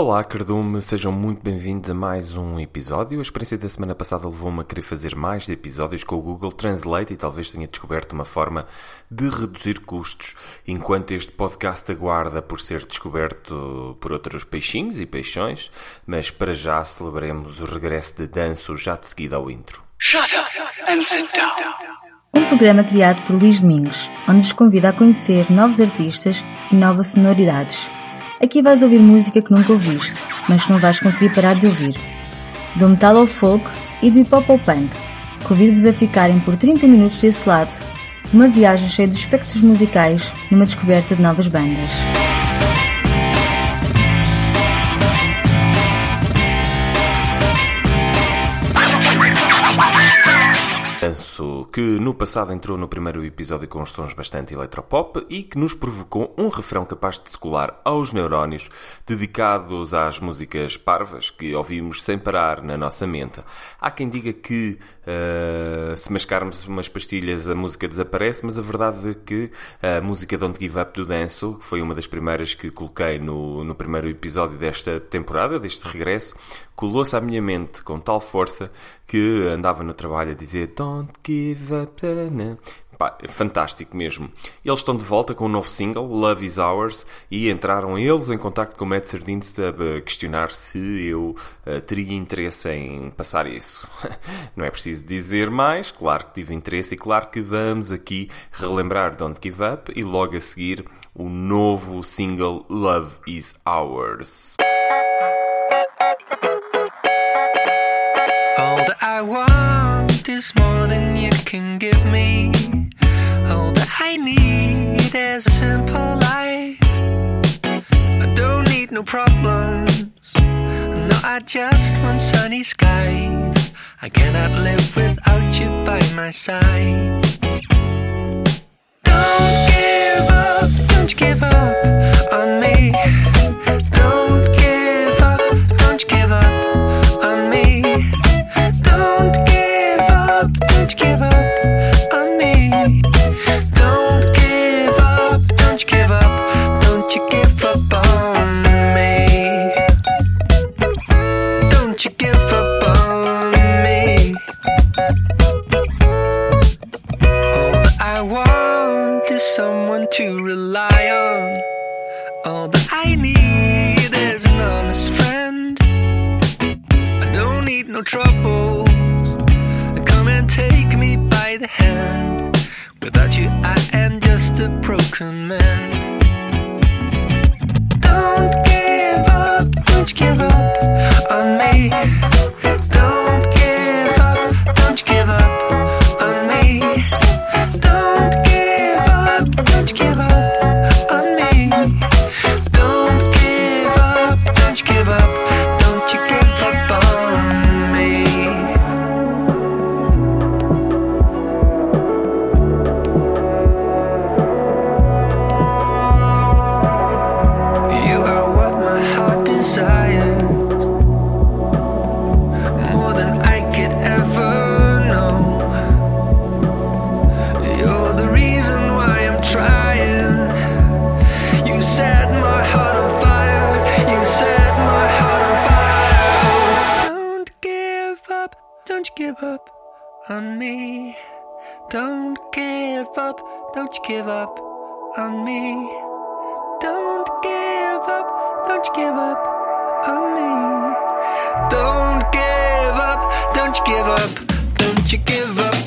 Olá, Cardume, sejam muito bem-vindos a mais um episódio. A experiência da semana passada levou-me a querer fazer mais episódios com o Google Translate e talvez tenha descoberto uma forma de reduzir custos, enquanto este podcast aguarda por ser descoberto por outros peixinhos e peixões, mas para já celebremos o regresso de Danço já de seguida ao intro. Shut up and sit down. Um programa criado por Luís Domingos, onde vos convida a conhecer novos artistas e novas sonoridades Aqui vais ouvir música que nunca ouviste, mas que não vais conseguir parar de ouvir. Do metal ao folk e do hip hop ao punk. Convido-vos a ficarem por 30 minutos desse lado, numa viagem cheia de espectros musicais, numa descoberta de novas bandas. Penso que no passado entrou no primeiro episódio com os sons bastante eletropop e que nos provocou um refrão capaz de se colar aos neurónios, dedicados às músicas parvas que ouvimos sem parar na nossa mente. Há quem diga que uh, se mascarmos umas pastilhas a música desaparece, mas a verdade é que a música Don't Give Up do Danço, que foi uma das primeiras que coloquei no, no primeiro episódio desta temporada, deste regresso, colou-se à minha mente com tal força que andava no trabalho a dizer Don't give up. Pá, fantástico mesmo. Eles estão de volta com um novo single, Love Is Ours, e entraram eles em contato com o Matt Sardines a questionar se eu uh, teria interesse em passar isso. Não é preciso dizer mais, claro que tive interesse e claro que vamos aqui relembrar Don't Give Up e logo a seguir o novo single Love Is Ours. All that I want is more than you can give me. All that I need is a simple life. I don't need no problems. No, I just want sunny skies. I cannot live without you by my side. Don't give up, don't you give up on me. Don't give up, don't you give up on me. Don't give up, don't you give up on me. Don't give up, don't you give up, don't you give up.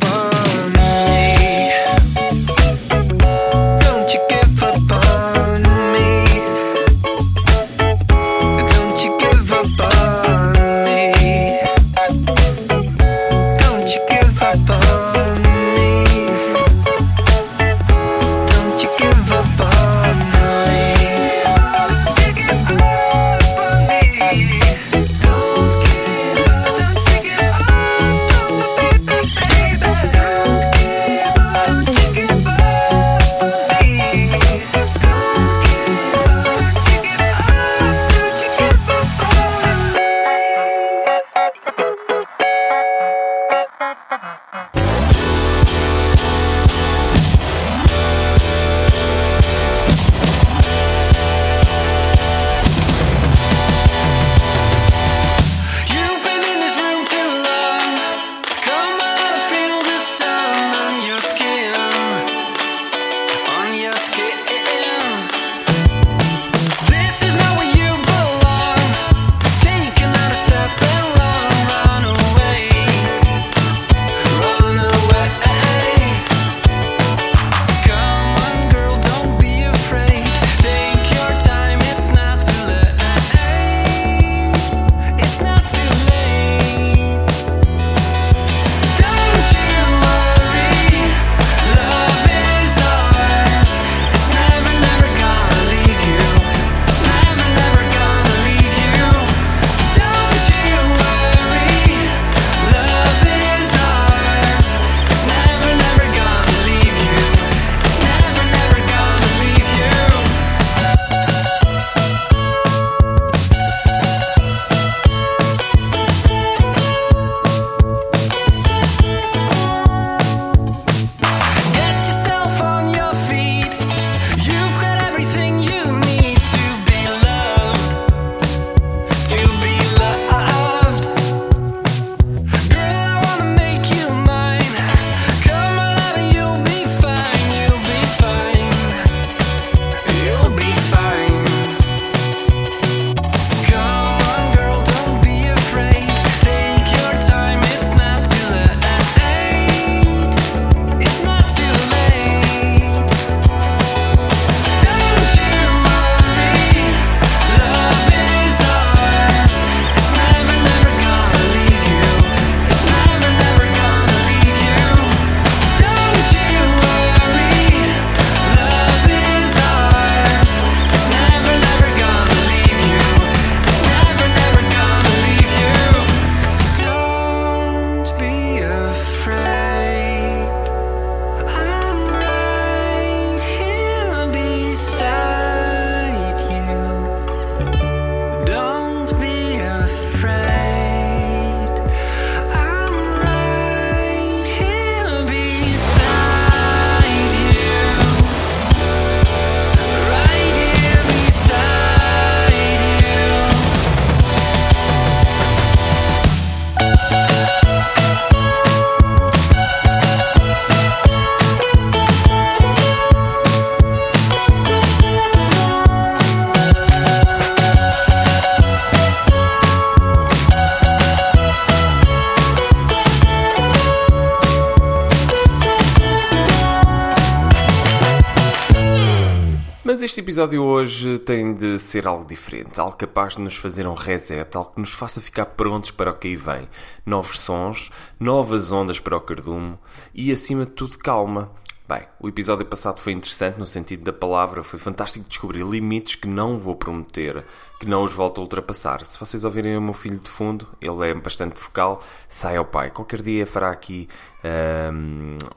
Episódio hoje tem de ser algo diferente, algo capaz de nos fazer um reset, algo que nos faça ficar prontos para o que aí vem. Novos sons, novas ondas para o cardume e, acima de tudo, calma. Bem, o episódio passado foi interessante no sentido da palavra, foi fantástico descobrir limites que não vou prometer, que não os volto a ultrapassar. Se vocês ouvirem o meu filho de fundo, ele é bastante vocal, sai ao pai. Qualquer dia fará aqui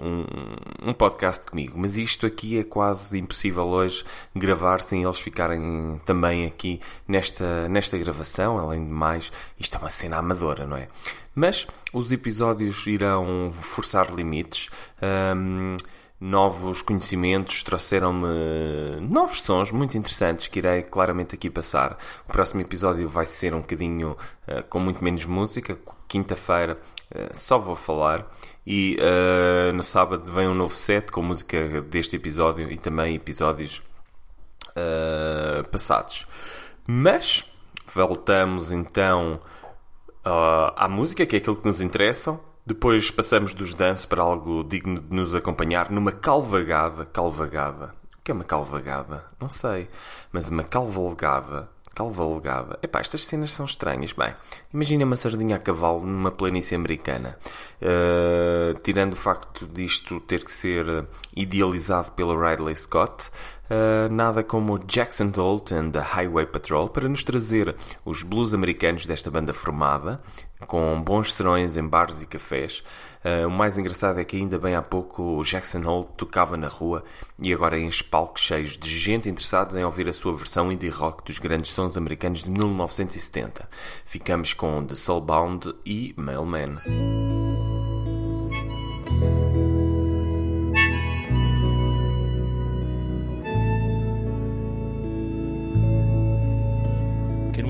um, um podcast comigo, mas isto aqui é quase impossível hoje gravar sem eles ficarem também aqui nesta, nesta gravação. Além de mais, isto é uma cena amadora, não é? Mas os episódios irão forçar limites. Um, novos conhecimentos, trouxeram-me novos sons muito interessantes que irei claramente aqui passar. O próximo episódio vai ser um bocadinho uh, com muito menos música. Quinta-feira uh, só vou falar. E uh, no sábado vem um novo set com música deste episódio e também episódios passados. Mas voltamos então à música, que é aquilo que nos interessa. Depois passamos dos danços para algo digno de nos acompanhar numa calvagada. Calvagada. O que é uma calvagada? Não sei. Mas uma calvalgada. Calvalgada. Epá, estas cenas são estranhas. Bem, imagina uma sardinha a cavalo numa planície americana. Uh, tirando o facto disto ter que ser idealizado pelo Ridley Scott, uh, nada como Jackson Holt and the Highway Patrol para nos trazer os blues americanos desta banda formada, com bons serões em bares e cafés. Uh, o mais engraçado é que ainda bem há pouco o Jackson Hole tocava na rua e agora enche palcos cheios de gente interessada em ouvir a sua versão indie rock dos grandes sons americanos de 1970. Ficamos com The Soulbound e Mailman.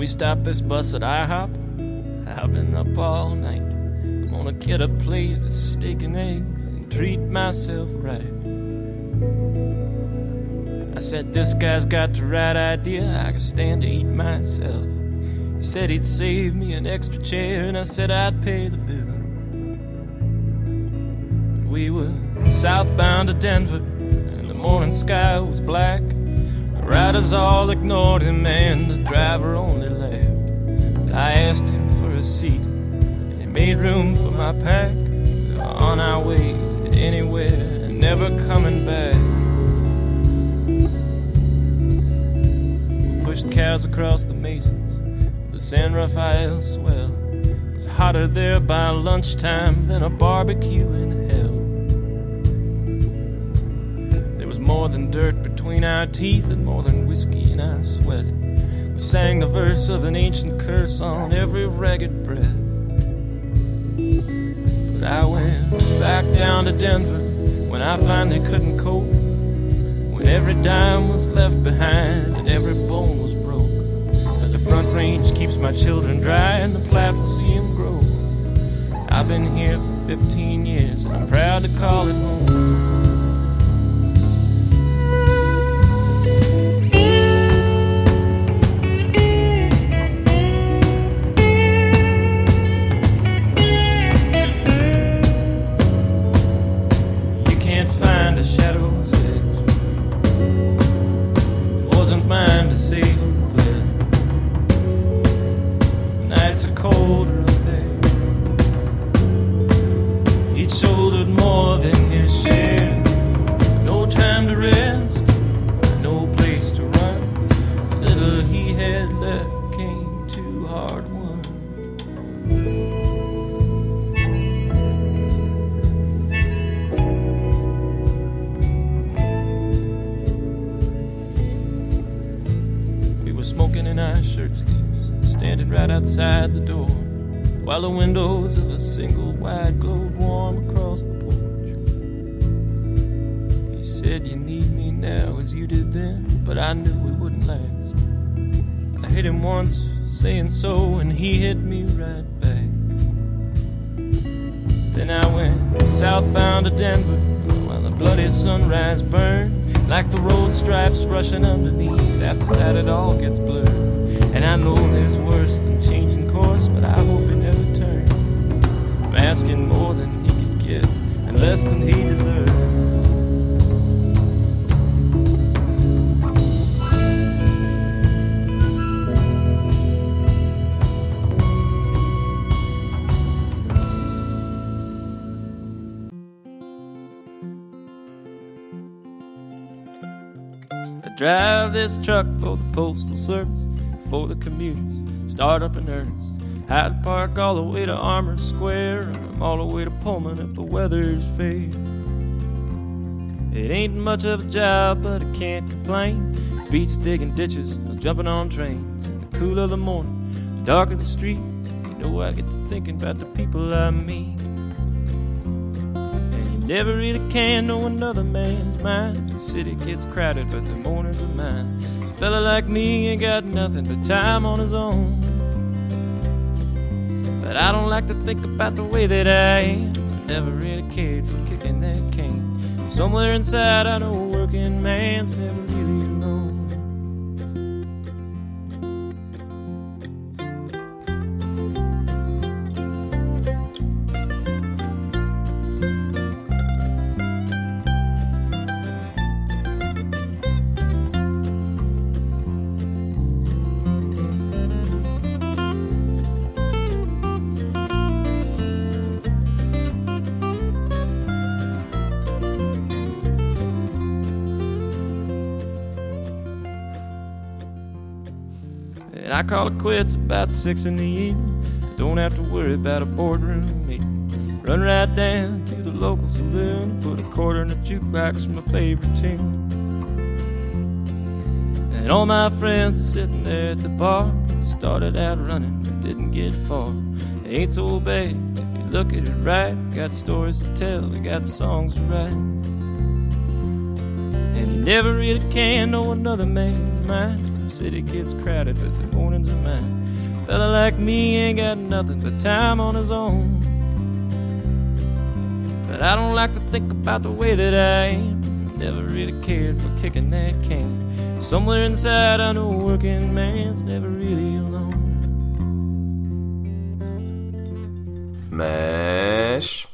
We stop this bus at IHOP? I've been up all night. I'm gonna get a plate of steak and eggs and treat myself right. I said, This guy's got the right idea. I can stand to eat myself. He said he'd save me an extra chair, and I said I'd pay the bill. We were southbound to Denver, and the morning sky was black. The riders all ignored him, and the driver only. I asked him for a seat. And he made room for my pack. On our way to anywhere, never coming back. We pushed cows across the mesas, the San Rafael swell. It was hotter there by lunchtime than a barbecue in hell. There was more than dirt between our teeth and more than whiskey in our sweat. We sang the verse of an ancient curse on every ragged breath. But I went back down to Denver when I finally couldn't cope. When every dime was left behind and every bone was broke. But the front range keeps my children dry and the Platte will see them grow. I've been here for 15 years and I'm proud to call it home. Stripes rushing underneath. After that, it all gets blurred. And I know there's worse than changing course, but I hope it never turns. I'm asking more than he could get and less than he deserves. Drive this truck for the postal service, for the commuters, start up in earnest. Hyde Park all the way to Armour Square, and I'm all the way to Pullman if the weather's fair. It ain't much of a job, but I can't complain. Beats digging ditches, or jumping on trains. In the cool of the morning, the dark of the street, you know I get to thinking about the people I meet. Never really can know another man's mind. The city gets crowded, but the mornings are mine. A fella like me ain't got nothing but time on his own. But I don't like to think about the way that I am. I never really cared for kicking that cane. Somewhere inside, I know a working man's never really alone. Call it quits about six in the evening. Don't have to worry about a boardroom meeting. Run right down to the local saloon, put a quarter in a jukebox from my favorite tune. And all my friends are sitting there at the bar. Started out running, but didn't get far. It ain't so bad if you look at it right. Got stories to tell, we got songs to write. And you never really can know another man's mind. City gets crowded, but the mornings are mine. Fella like me ain't got nothing but time on his own. But I don't like to think about the way that I am. Never really cared for kicking that can. Somewhere inside, I know a working man's never really alone. Mas.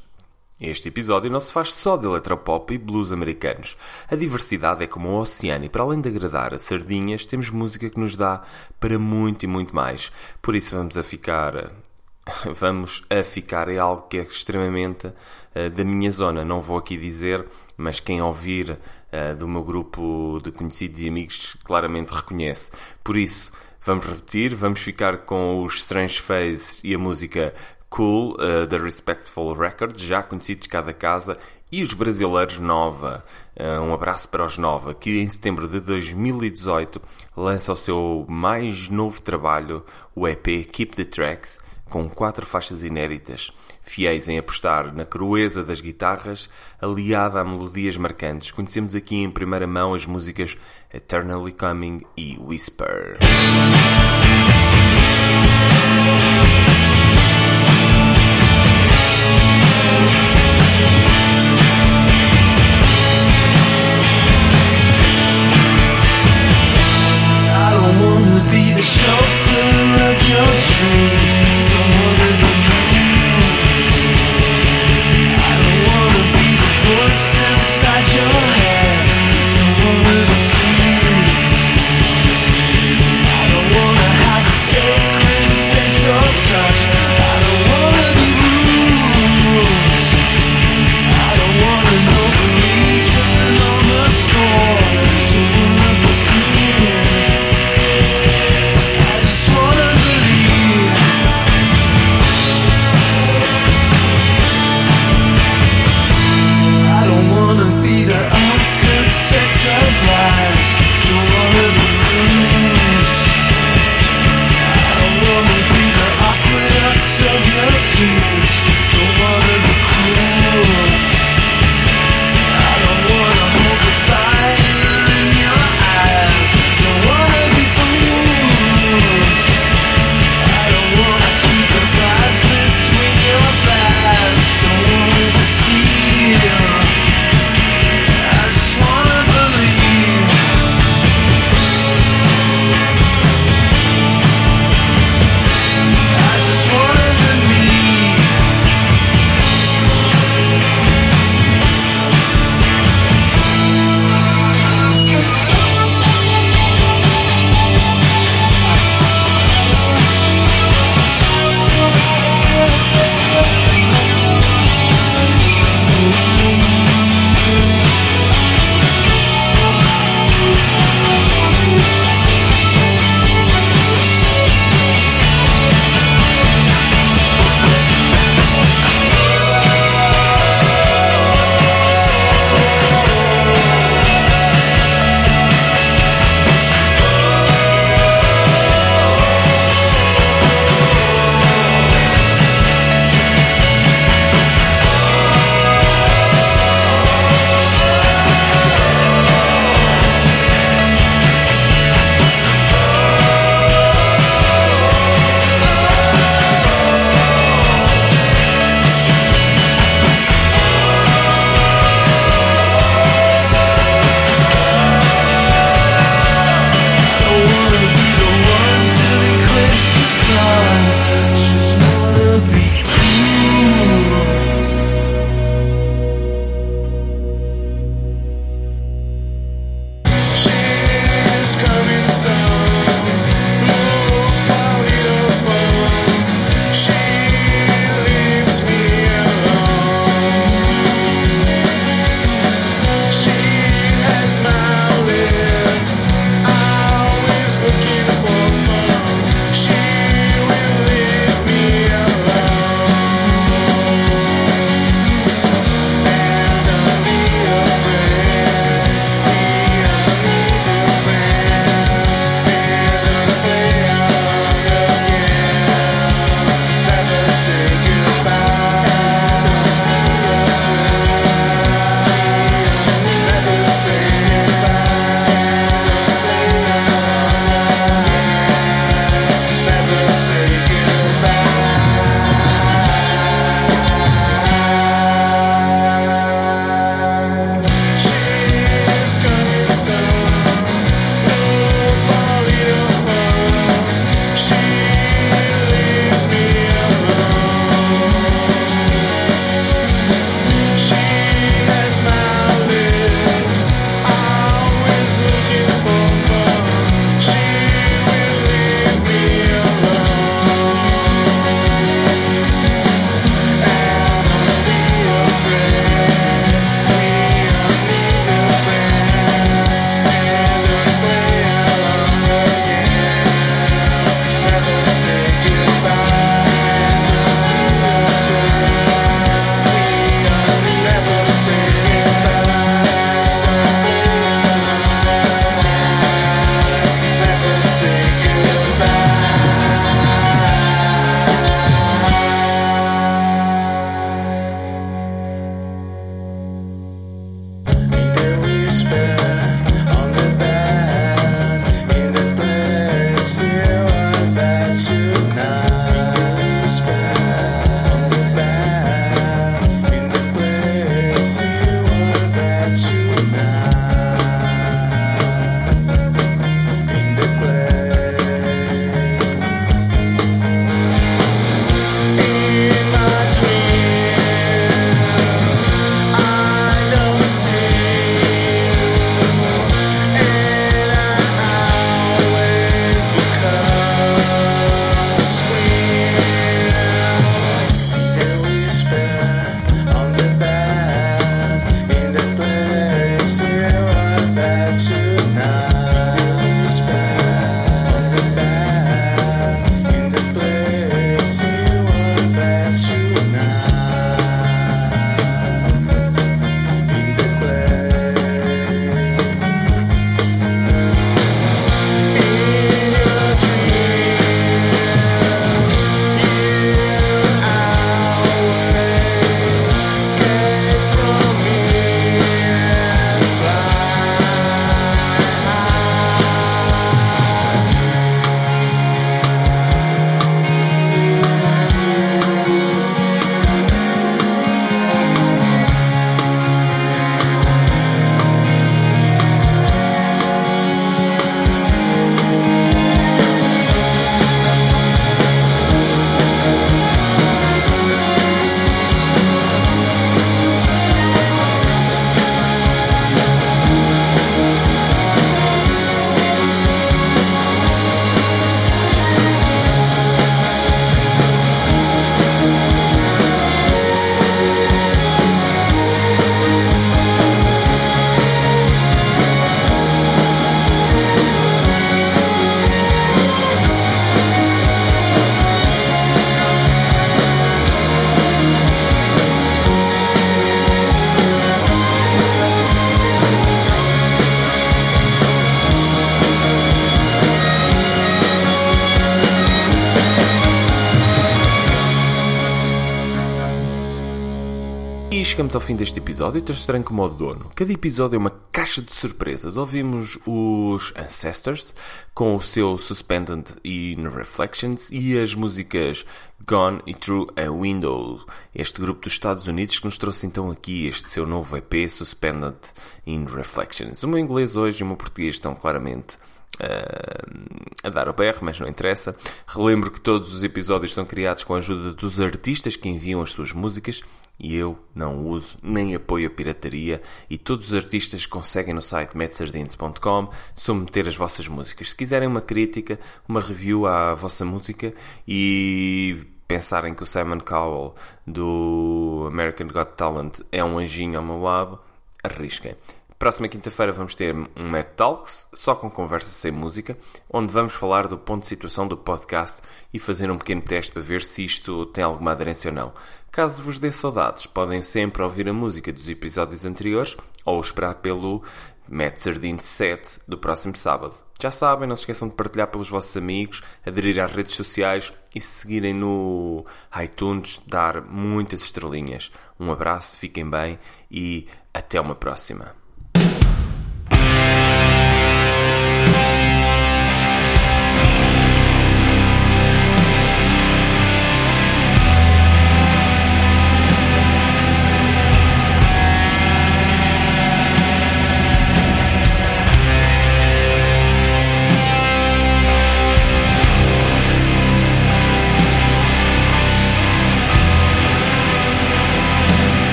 Este episódio não se faz só de eletropop e blues americanos. A diversidade é como o oceano e para além de agradar a sardinhas, temos música que nos dá para muito e muito mais. Por isso vamos a ficar... Vamos a ficar é algo que é extremamente uh, da minha zona. Não vou aqui dizer, mas quem ouvir uh, do meu grupo de conhecidos e amigos claramente reconhece. Por isso, vamos repetir, vamos ficar com os Strange Phase e a música Cool, uh, da Respectful Records, já conhecidos cada casa, e os brasileiros Nova. Uh, um abraço para os Nova, que em setembro de 2018 lança o seu mais novo trabalho, o EP Keep the Tracks, com quatro faixas inéditas, fiéis em apostar na crueza das guitarras, aliada a melodias marcantes. Conhecemos aqui em primeira mão as músicas Eternally Coming e Whisper. Chegamos ao fim deste episódio, tão estranho como o dono. Cada episódio é uma caixa de surpresas. Ouvimos os Ancestors com o seu Suspended in Reflections e as músicas Gone e Through a Window. Este grupo dos Estados Unidos que nos trouxe então aqui este seu novo EP Suspended in Reflections. O meu inglês hoje e o meu português estão claramente Uh, a dar o BR, mas não interessa. Relembro que todos os episódios são criados com a ajuda dos artistas que enviam as suas músicas e eu não uso nem apoio a pirataria e todos os artistas conseguem no site metsardines.com submeter as vossas músicas. Se quiserem uma crítica, uma review à vossa música e pensarem que o Simon Cowell do American Got Talent é um anjinho ao meu lado, arrisquem. Próxima quinta-feira vamos ter um Mad Talks, só com conversa sem música, onde vamos falar do ponto de situação do podcast e fazer um pequeno teste para ver se isto tem alguma aderência ou não. Caso vos dê saudades, podem sempre ouvir a música dos episódios anteriores ou esperar pelo Mad Sardine 7 do próximo sábado. Já sabem, não se esqueçam de partilhar pelos vossos amigos, aderir às redes sociais e se seguirem no iTunes, dar muitas estrelinhas. Um abraço, fiquem bem e até uma próxima.